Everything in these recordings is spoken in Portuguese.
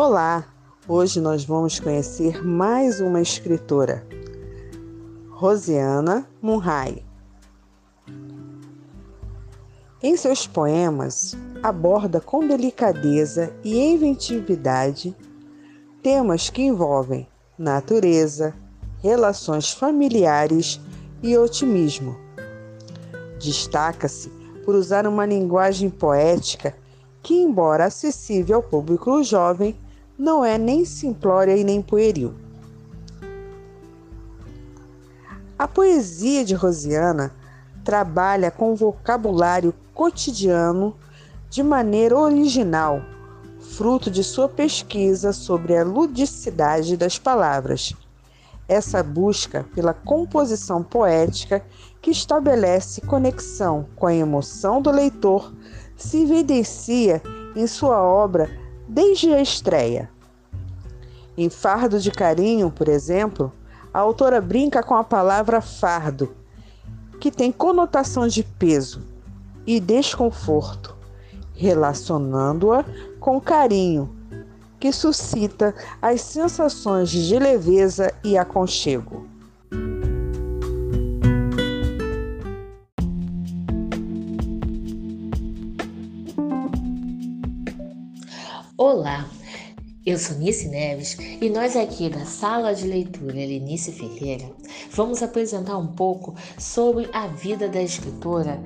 Olá! Hoje nós vamos conhecer mais uma escritora, Rosiana Munhai. Em seus poemas, aborda com delicadeza e inventividade temas que envolvem natureza, relações familiares e otimismo. Destaca-se por usar uma linguagem poética que, embora acessível ao público jovem, não é nem simplória e nem pueril. A poesia de Rosiana trabalha com vocabulário cotidiano de maneira original, fruto de sua pesquisa sobre a ludicidade das palavras. Essa busca pela composição poética que estabelece conexão com a emoção do leitor se evidencia em sua obra desde a estreia. Em Fardo de Carinho, por exemplo, a autora brinca com a palavra fardo, que tem conotação de peso e desconforto, relacionando-a com carinho, que suscita as sensações de leveza e aconchego. Olá, eu sou Nice Neves e nós aqui da Sala de Leitura Lenice Ferreira vamos apresentar um pouco sobre a vida da escritora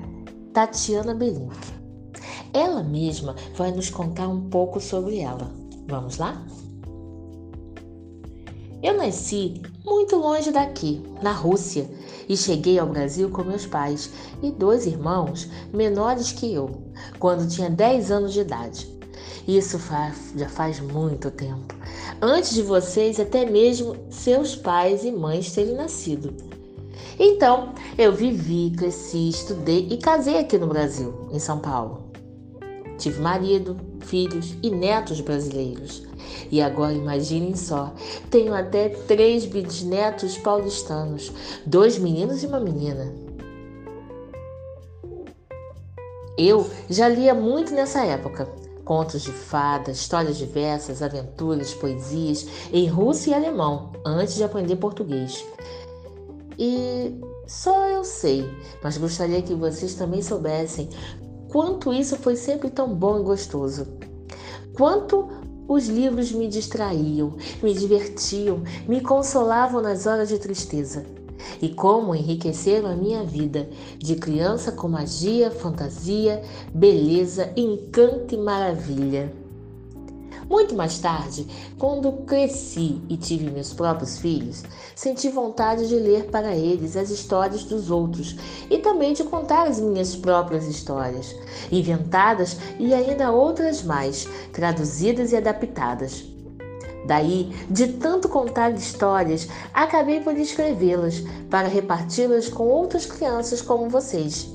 Tatiana Belink. Ela mesma vai nos contar um pouco sobre ela. Vamos lá? Eu nasci muito longe daqui, na Rússia, e cheguei ao Brasil com meus pais e dois irmãos menores que eu, quando tinha 10 anos de idade. Isso faz, já faz muito tempo. Antes de vocês, até mesmo seus pais e mães terem nascido. Então, eu vivi, cresci, estudei e casei aqui no Brasil, em São Paulo. Tive marido, filhos e netos brasileiros. E agora imaginem só, tenho até três bisnetos paulistanos, dois meninos e uma menina. Eu já lia muito nessa época, contos de fadas, histórias diversas, aventuras, poesias em russo e alemão, antes de aprender português. E só eu sei, mas gostaria que vocês também soubessem quanto isso foi sempre tão bom e gostoso. Quanto os livros me distraíam, me divertiam, me consolavam nas horas de tristeza e como enriqueceram a minha vida de criança com magia, fantasia, beleza, encanto e maravilha. Muito mais tarde, quando cresci e tive meus próprios filhos, senti vontade de ler para eles as histórias dos outros e também de contar as minhas próprias histórias, inventadas e ainda outras mais, traduzidas e adaptadas. Daí, de tanto contar histórias, acabei por escrevê-las para reparti-las com outras crianças como vocês.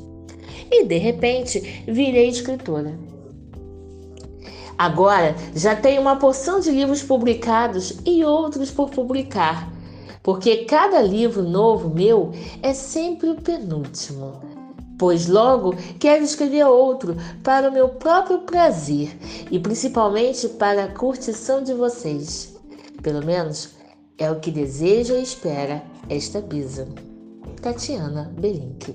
E de repente, virei escritora. Agora já tenho uma porção de livros publicados e outros por publicar, porque cada livro novo meu é sempre o penúltimo pois logo quero escrever outro para o meu próprio prazer e principalmente para a curtição de vocês. Pelo menos é o que deseja e espera esta bisa. Tatiana Belink.